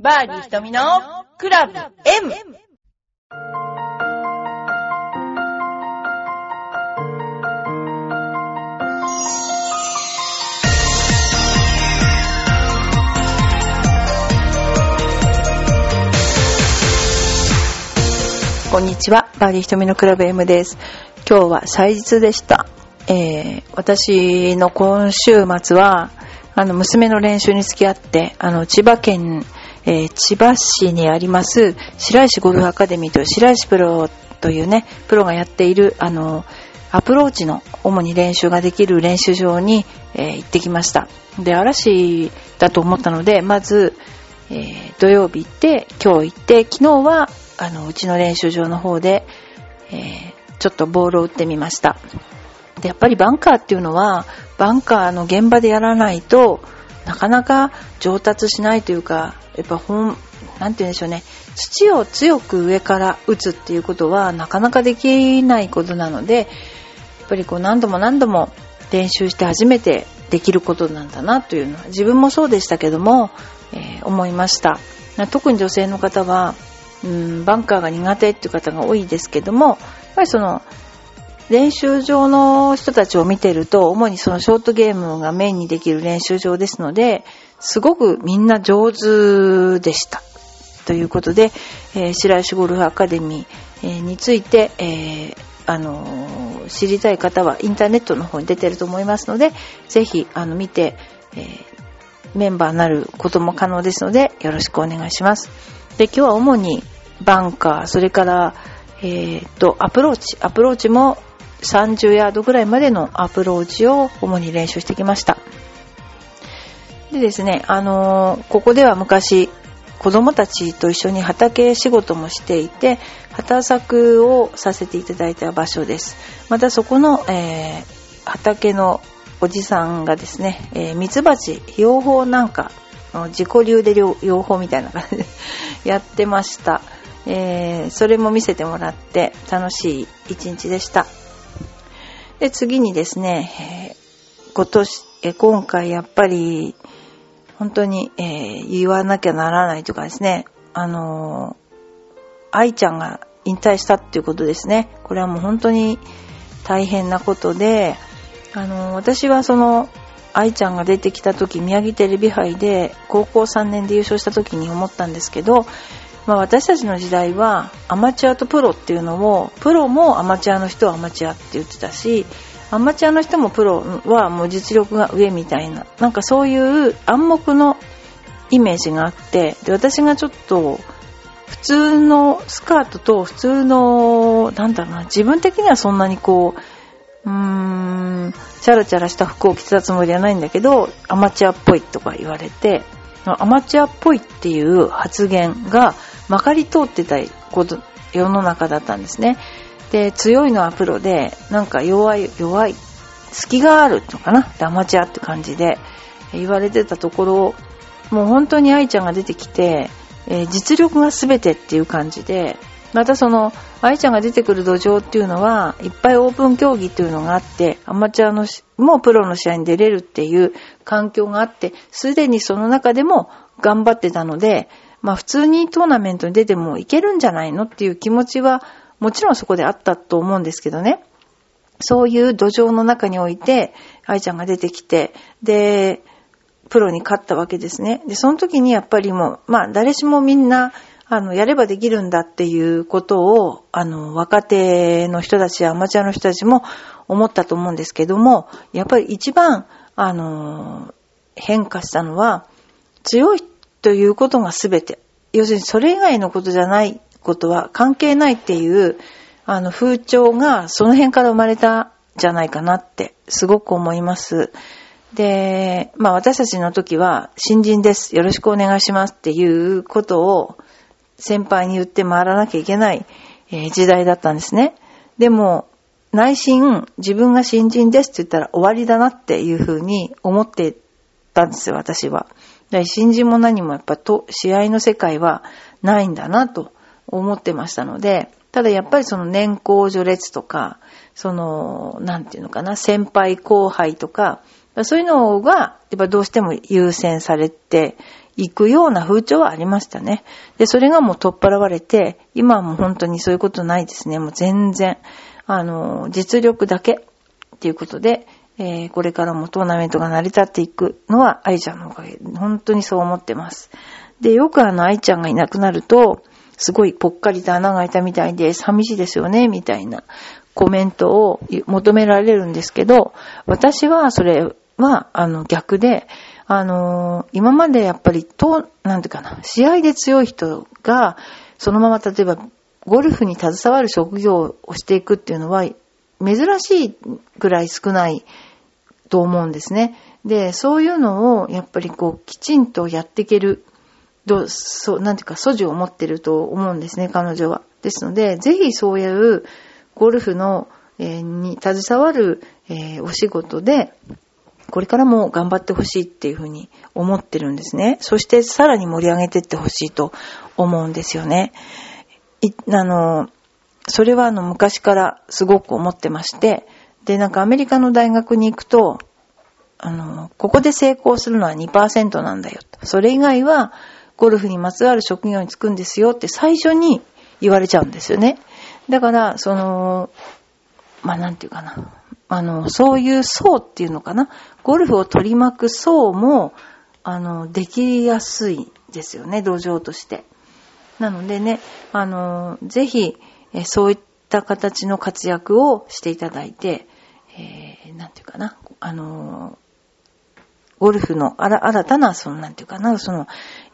バーディー瞳のクラブ M! こんにちは、バーディー瞳のクラブ M です。今日は祭日でした。えー、私の今週末は、あの、娘の練習に付き合って、あの、千葉県、えー千葉市にあります、白石ゴルフアカデミーという白石プロというね、プロがやっている、あの、アプローチの主に練習ができる練習場に、えー行ってきました。で、嵐だと思ったので、まず、えー土曜日行って、今日行って、昨日は、あの、うちの練習場の方で、えーちょっとボールを打ってみました。で、やっぱりバンカーっていうのは、バンカーの現場でやらないとなかなか上達しないというか、やっぱ本、なんて言うんでしょうね、土を強く上から打つっていうことはなかなかできないことなので、やっぱりこう何度も何度も練習して初めてできることなんだなというのは自分もそうでしたけども、えー思いました。特に女性の方は、うん、バンカーが苦手っていう方が多いですけども、やっぱりその練習場の人たちを見てると、主にそのショートゲームがメインにできる練習場ですので、すごくみんな上手でした。ということで、えー白石ゴルフアカデミー、について、えーあのー知りたい方はインターネットの方に出てると思いますので、ぜひ、あの、見て、えメンバーになることも可能ですので、よろしくお願いします。で、今日は主にバンカー、それから、えっと、アプローチ、アプローチも30ヤードぐらいまでのアプローチを主に練習してきました。でですね、あのここでは昔、子供たちと一緒に畑仕事もしていて、畑作をさせていただいた場所です。またそこの、えー畑のおじさんがですね、えー、ミツバチ養蜂なんか、自己流で養養蜂みたいな感じで やってました。えーそれも見せてもらって楽しい一日でした。で、次にですね、えー今年、えー今回やっぱり、本当に、えー言わなきゃならないというかですね、あの愛ちゃんが引退したっていうことですね。これはもう本当に大変なことで、あの私はその、愛ちゃんが出てきた時、宮城テレビ杯で高校3年で優勝した時に思ったんですけど、まあ私たちの時代はアマチュアとプロっていうのを、プロもアマチュアの人はアマチュアって言ってたし、アマチュアの人もプロはもう実力が上みたいな、なんかそういう暗黙のイメージがあって、で、私がちょっと、普通のスカートと普通の、なんだろうな、自分的にはそんなにこう、うーん、チャラチャラした服を着てたつもりはないんだけど、アマチュアっぽいとか言われて、アマチュアっぽいっていう発言がまかり通ってたこと、世の中だったんですね。で、強いのはプロで、なんか弱い、弱い、隙があるのかな？アマチュアって感じで言われてたところ、もう本当に愛ちゃんが出てきて、えー実力が全てっていう感じで、またその、愛ちゃんが出てくる土壌っていうのは、いっぱいオープン競技っていうのがあって、アマチュアの、もプロの試合に出れるっていう環境があって、すでにその中でも頑張ってたので、まあ普通にトーナメントに出てもいけるんじゃないのっていう気持ちは、もちろんそこであったと思うんですけどね。そういう土壌の中において、愛ちゃんが出てきて、で、プロに勝ったわけですね。で、その時にやっぱりもう、まあ誰しもみんな、あの、やればできるんだっていうことを、あの、若手の人たちやアマチュアの人たちも思ったと思うんですけども、やっぱり一番、あの、変化したのは、強いということが全て。要するにそれ以外のことじゃないことは関係ないっていう、あの、風潮がその辺から生まれたじゃないかなって、すごく思います。で、まあ私たちの時は、新人です。よろしくお願いしますっていうことを先輩に言って回らなきゃいけない、え時代だったんですね。でも、内心、自分が新人ですって言ったら終わりだなっていうふうに思ってたんですよ、私は。で新人も何もやっぱと、試合の世界はないんだなと思ってましたので、ただやっぱりその年功序列とか、その、なんていうのかな、先輩後輩とか、そういうのが、やっぱどうしても優先されて行くような風潮はありましたね。で、それがもう取っ払われて、今はもう本当にそういうことないですね。もう全然、あの、実力だけっていうことで、えー、これからもトーナメントが成り立っていくのは愛ちゃんのおかげ。本当にそう思ってます。で、よくあの愛ちゃんがいなくなると、すごいぽっかりと穴が開いたみたいで寂しいですよね、みたいなコメントを求められるんですけど、私はそれは、あの、逆で、あのー、今までやっぱり、と、なんていうかな、試合で強い人が、そのまま例えば、ゴルフに携わる職業をしていくっていうのは、珍しいぐらい少ないと思うんですね。で、そういうのを、やっぱりこう、きちんとやっていける、どうそう、なんていうか、素地を持ってると思うんですね、彼女は。ですので、ぜひそういうゴルフの、えー、に携わる、えー、お仕事で、これからも頑張ってほしいっていうふうに思ってるんですね。そしてさらに盛り上げてってほしいと思うんですよね。いあの、それはあの昔からすごく思ってまして、で、なんかアメリカの大学に行くと、あの、ここで成功するのは2%なんだよ。それ以外はゴルフにまつわる職業に就くんですよって最初に言われちゃうんですよね。だから、その、まあ、なんていうかな。あの、そういう層っていうのかな。ゴルフを取り巻く層も、あの、できやすいですよね、土壌として。なのでね、あの、ぜひ、そういった形の活躍をしていただいて、なんていうかな、あのゴルフの新たな、その、なんていうかな、その、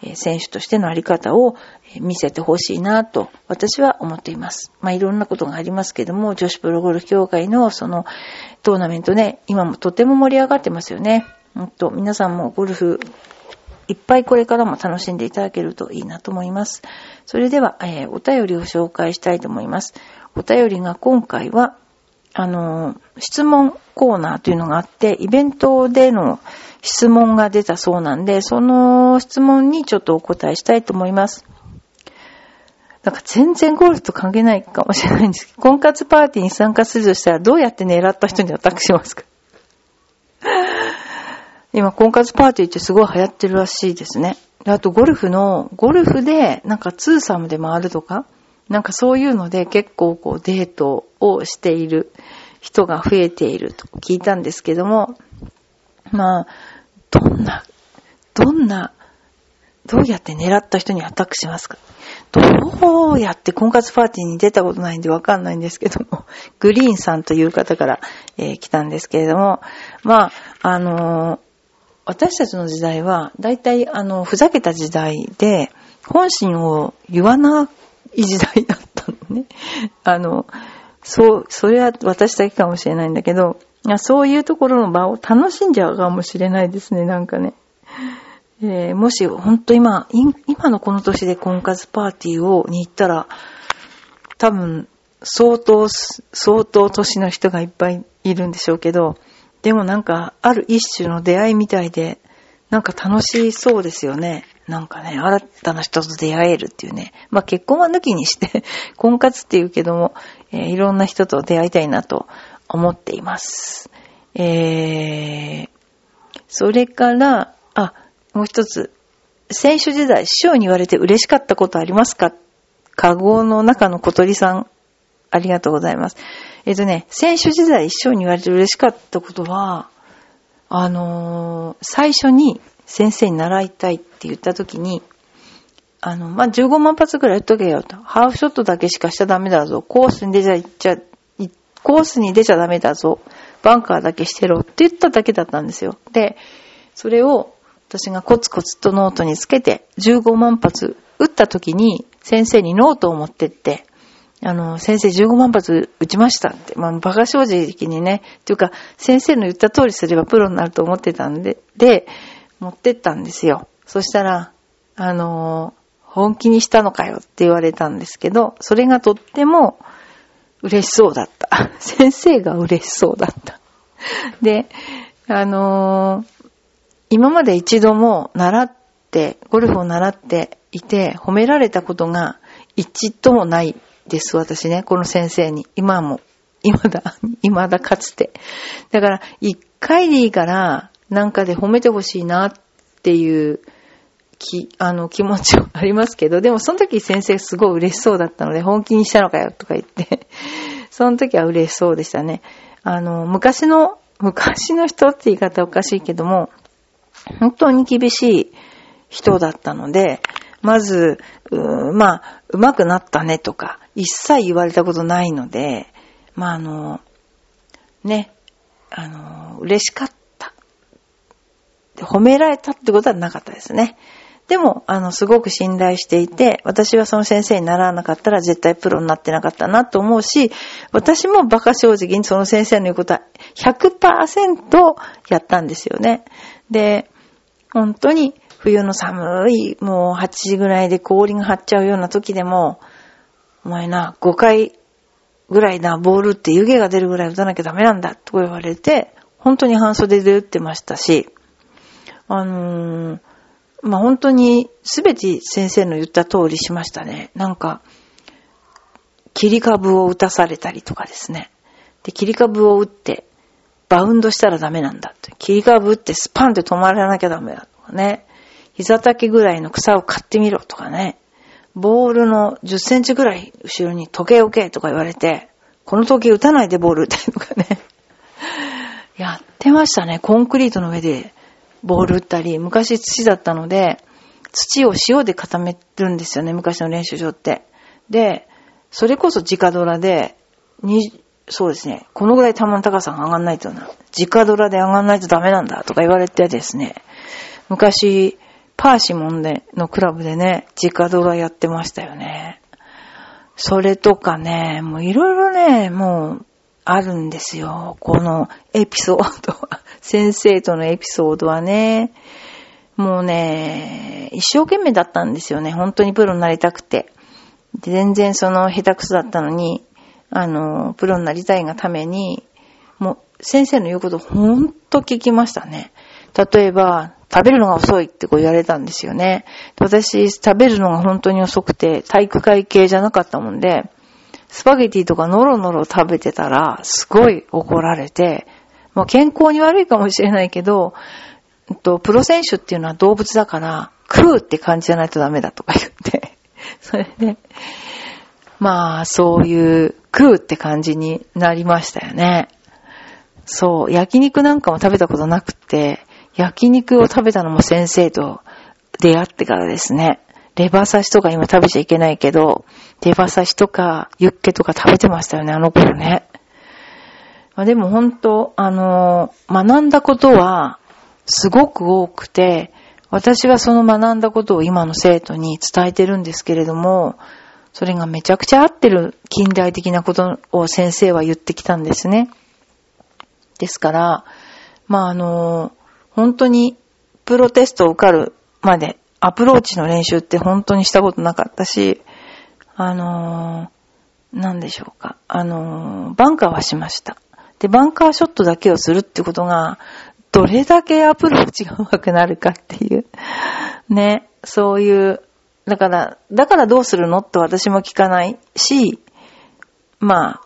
え、選手としてのあり方を、見せてほしいなと、私は思っています。まあ、いろんなことがありますけども、女子プロゴルフ協会の、その、トーナメントね、今もとても盛り上がってますよね。ほんと、皆さんもゴルフ、いっぱいこれからも楽しんでいただけるといいなと思います。それでは、えー、お便りを紹介したいと思います。お便りが今回は、あの、質問コーナーというのがあって、イベントでの質問が出たそうなんで、その質問にちょっとお答えしたいと思います。なんか全然ゴールと関係ないかもしれないんですけど、婚活パーティーに参加するとしたらどうやって狙った人にアタックしますか？今、婚活パーティーってすごい流行ってるらしいですね。あと、ゴルフの、ゴルフで、なんかツーサムで回るとか、なんかそういうので結構こうデートをしている人が増えていると聞いたんですけども、まあ、どんな、どんな、どうやって狙った人にアタックしますか？どうやって婚活パーティーに出たことないんでわかんないんですけども、グリーンさんという方から、えー、来たんですけれども、まあ、あのー、私たちの時代は、だいたいあの、ふざけた時代で、本心を言わない時代だったのね。あの、そう、それは私だけかもしれないんだけど、そういうところの場を楽しんじゃうかもしれないですね、なんかね。えー、もし、ほんと今、今のこの年で婚活パーティーを、に行ったら、多分、相当、相当年の人がいっぱいいるんでしょうけど、でもなんか、ある一種の出会いみたいで、なんか楽しそうですよね。なんかね、新たな人と出会えるっていうね。まあ結婚は抜きにして 婚活っていうけども、えー、いろんな人と出会いたいなと思っています。えー、それから、あ、もう一つ。選手時代、師匠に言われて嬉しかったことありますか？カゴの中の小鳥さん、ありがとうございます。えっ、ー、とね、選手時代、師匠に言われて嬉しかったことは、あのー、最初に先生に習いたいって言った時に、あの、まあ、15万発ぐらい打っとけよと。ハーフショットだけしかしちゃダメだぞ。コースに出ちゃ、いっちゃ、コースに出ちゃダメだぞ。バンカーだけしてろって言っただけだったんですよ。で、それを私がコツコツとノートにつけて15万発打った時に先生にノートを持ってって、あの、先生15万発打ちましたって、まあ、馬鹿正直にね、っていうか、先生の言った通りすればプロになると思ってたんで、で、持ってったんですよ。そしたら、あの本気にしたのかよって言われたんですけど、それがとっても嬉しそうだった。先生が嬉しそうだった。で、あの今まで一度も習って、ゴルフを習っていて、褒められたことが一度もないです、私ね、この先生に。今も。今だ、今だかつて。だから、一回でいいから、なんかで褒めてほしいなっていうき、あの、気持ちはありますけど、でもその時先生すごい嬉しそうだったので、本気にしたのかよとか言って その時は嬉しそうでしたね。あの、昔の、昔の人って言い方おかしいけども、本当に厳しい人だったので、まず、うまあ、上手くなったねとか、一切言われたことないので、まあ、あの、ね、あの、嬉しかった。褒められたってことはなかったですね。でも、あの、すごく信頼していて、私はその先生にならなかったら絶対プロになってなかったなと思うし、私も馬鹿正直にその先生の言うことは100%やったんですよね。で、本当に冬の寒い、もう8時ぐらいで氷が張っちゃうような時でも、お前な、5回ぐらいな、ボールって湯気が出るぐらい打たなきゃダメなんだ、と言われて、本当に半袖で打ってましたし、あのー、まあ、本当に全て先生の言った通りしましたね。なんか、切り株を打たされたりとかですね。で、切り株を打って、バウンドしたらダメなんだって。切り株打ってスパンって止まらなきゃダメだとかね。膝丈ぐらいの草を買ってみろとかね。ボールの10センチぐらい後ろに時計置けとか言われて、この時計打たないでボール打ってとかね。やってましたね。コンクリートの上でボール打ったり、昔土だったので、土を塩で固めるんですよね、昔の練習場って。で、それこそ直ドラで、に、そうですね、このぐらい球の高さが上がんないとな、直ドラで上がんないとダメなんだとか言われてですね、昔、パーシモンで、のクラブでね、直ドラやってましたよね。それとかね、もういろいろね、もう、あるんですよ。このエピソードは。先生とのエピソードはね、もうね、一生懸命だったんですよね。本当にプロになりたくて。全然その下手くそだったのに、あの、プロになりたいがために、もう先生の言うことほんと聞きましたね。例えば、食べるのが遅いってこう言われたんですよね。私、食べるのが本当に遅くて、体育会系じゃなかったもんで、スパゲティとかノロノロ食べてたら、すごい怒られて、もう健康に悪いかもしれないけど、と、プロ選手っていうのは動物だから、食うって感じじゃないとダメだとか言って、それで、まあ、そういう食うって感じになりましたよね。そう、焼肉なんかも食べたことなくて、焼肉を食べたのも先生と出会ってからですね。レバ刺しとか今食べちゃいけないけど、レバ刺しとかユッケとか食べてましたよね、あの頃ね。まあ、でも本当、あの、学んだことはすごく多くて、私はその学んだことを今の生徒に伝えてるんですけれども、それがめちゃくちゃ合ってる近代的なことを先生は言ってきたんですね。ですから、まああの、本当にプロテストを受かるまでアプローチの練習って本当にしたことなかったし、あのー、なんでしょうか。あのー、バンカーはしました。で、バンカーショットだけをするってことが、どれだけアプローチが上手くなるかっていう。ね、そういう、だから、だからどうするのって私も聞かないし、ま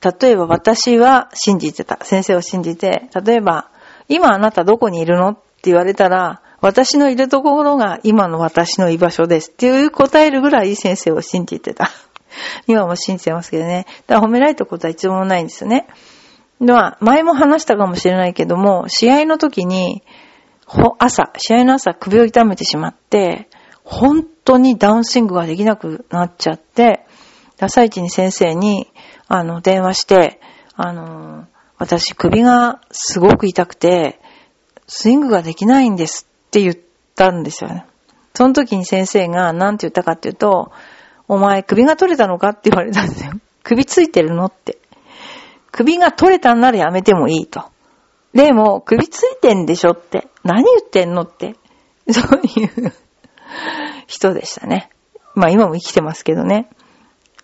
あ、例えば私は信じてた。先生を信じて、例えば、今あなたどこにいるのって言われたら、私のいるところが今の私の居場所ですっていう答えるぐらい先生を信じてた。今も信じてますけどね。だから褒められたことは一度もないんですよね。では、前も話したかもしれないけども、試合の時に、朝、試合の朝首を痛めてしまって、本当にダウンスイングができなくなっちゃって、朝一に先生に、あの、電話して、あの、私首がすごく痛くて、スイングができないんですって言ったんですよね。その時に先生が何て言ったかっていうと、お前首が取れたのかって言われたんですよ。首ついてるのって。首が取れたんならやめてもいいと。でも、首ついてんでしょって。何言ってんのって。そういう 人でしたね。まあ今も生きてますけどね。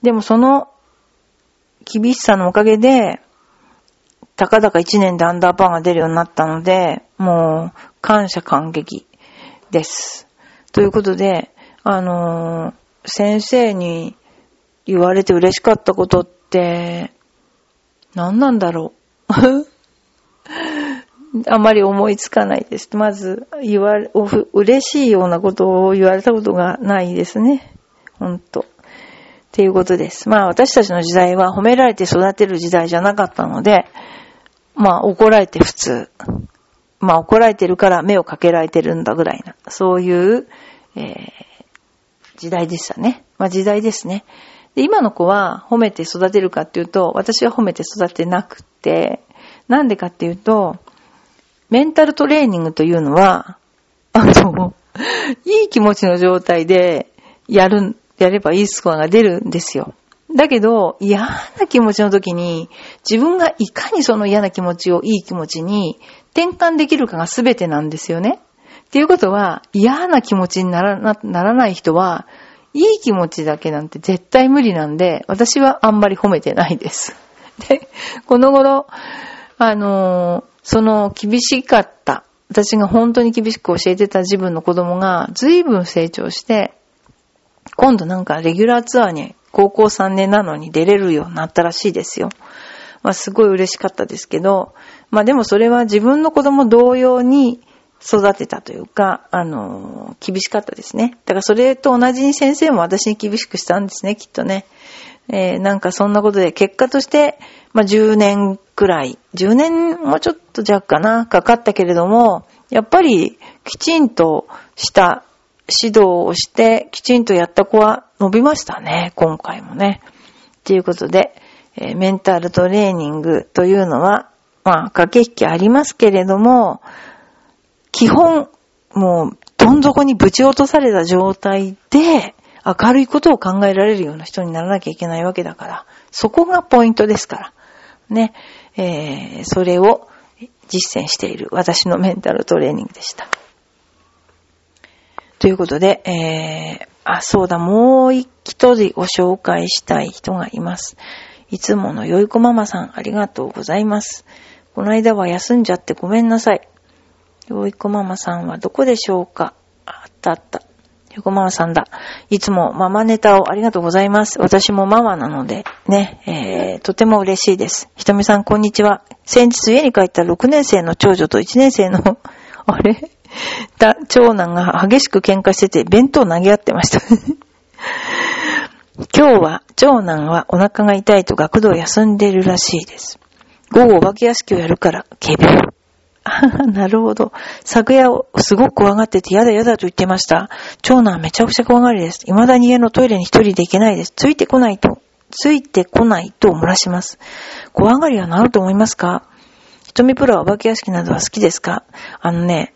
でもその厳しさのおかげで、たかだか1年でアンダーパーが出るようになったので、もう感謝感激です。ということで、あのー、先生に言われて嬉しかったことって、何なんだろう？あまり思いつかないです。まず、言われ、嬉しいようなことを言われたことがないですね。ほんと。っていうことです。まあ私たちの時代は褒められて育てる時代じゃなかったので、まあ怒られて普通。まあ怒られてるから目をかけられてるんだぐらいな、そういう、えー、時代でしたね。まあ時代ですね。で、今の子は褒めて育てるかっていうと、私は褒めて育てなくて、なんでかっていうと、メンタルトレーニングというのは、あの、いい気持ちの状態でやる、やればいいスコアが出るんですよ。だけど、嫌な気持ちの時に、自分がいかにその嫌な気持ちをいい気持ちに転換できるかが全てなんですよね。っていうことは、嫌な気持ちにならならない人は、いい気持ちだけなんて絶対無理なんで、私はあんまり褒めてないです。で、この頃、あの、その厳しかった、私が本当に厳しく教えてた自分の子供が随分成長して、今度なんかレギュラーツアーに高校3年なのに出れるようになったらしいですよ。まあすごい嬉しかったですけど、まあでもそれは自分の子供同様に育てたというか、あの、厳しかったですね。だからそれと同じに先生も私に厳しくしたんですね、きっとね。えー、なんかそんなことで結果として、まあ10年くらい、10年もちょっと弱かな、かかったけれども、やっぱりきちんとした指導をして、きちんとやった子は伸びましたね、今回もね。ということで、えー、メンタルトレーニングというのは、まあ、駆け引きありますけれども、基本、もう、どん底にぶち落とされた状態で、明るいことを考えられるような人にならなきゃいけないわけだから、そこがポイントですから。ね。えー、それを実践している私のメンタルトレーニングでした。ということで、えー、あ、そうだ、もう一人ご紹介したい人がいます。いつものよいこママさん、ありがとうございます。この間は休んじゃってごめんなさい。よいこママさんはどこでしょうか？あったあった。よこママさんだ。いつもママネタをありがとうございます。私もママなので、ね、えー、とても嬉しいです。ひとみさん、こんにちは。先日家に帰った6年生の長女と1年生の、あれ？だ、長男が激しく喧嘩してて、弁当投げ合ってました。今日は、長男はお腹が痛いと学童休んでるらしいです。午後お化け屋敷をやるから、仮病。なるほど。昨夜すごく怖がっててやだやだと言ってました。長男めちゃくちゃ怖がりです。未だに家のトイレに一人で行けないです。ついてこないと、ついてこないと漏らします。怖がりは治ると思いますか？瞳プロはお化け屋敷などは好きですか？あのね、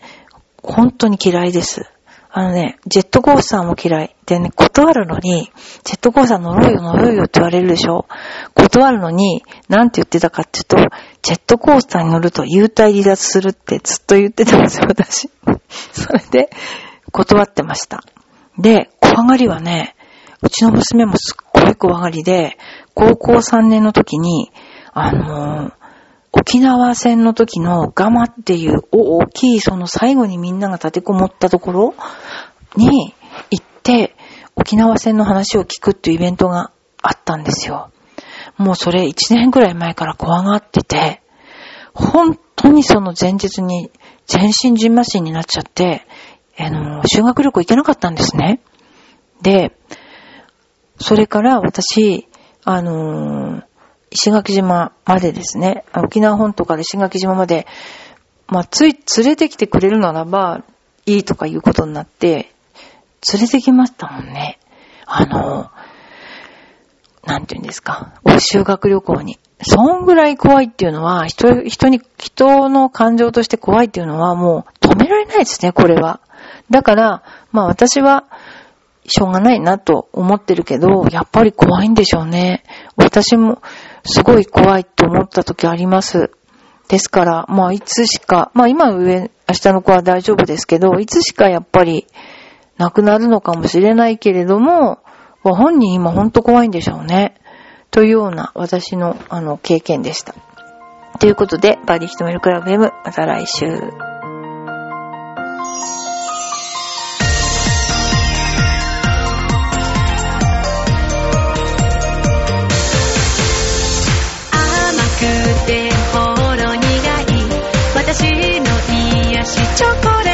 本当に嫌いです。あのね、ジェットコースターも嫌い。でね、断るのに、ジェットコースター乗ろうよ乗ろうよって言われるでしょ断るのに、なんて言ってたかっていうと、ジェットコースターに乗ると幽体離脱するってずっと言ってたんですよ、私。それで、断ってました。で、怖がりはね、うちの娘もすっごい怖がりで、高校3年の時に、あのー、沖縄戦の時のガマっていう大きいその最後にみんなが立てこもったところに行って、沖縄戦の話を聞くっていうイベントがあったんですよ。もうそれ1年くらい前から怖がってて、本当にその前日に全身ジンマシンになっちゃって、あの、修学旅行行けなかったんですね。で、それから私、あのー、石垣島までですね、沖縄本島から石垣島まで、まあ、つい、連れてきてくれるならば、いいとかいうことになって、連れてきましたもんね。あの、なんて言うんですか、修学旅行に。そんぐらい怖いっていうのは、人、人に、人の感情として怖いっていうのはもう止められないですね、これは。だから、まあ私は、しょうがないなと思ってるけど、やっぱり怖いんでしょうね。私も、すごい怖いと思った時あります。ですから、まあいつしか、まあ今上、明日の子は大丈夫ですけど、いつしかやっぱり亡くなるのかもしれないけれども、本人今ほんと怖いんでしょうね。というような私のあの経験でした。ということで、バーディーヒトメルクラブ M、また来週。私の癒しチョコレート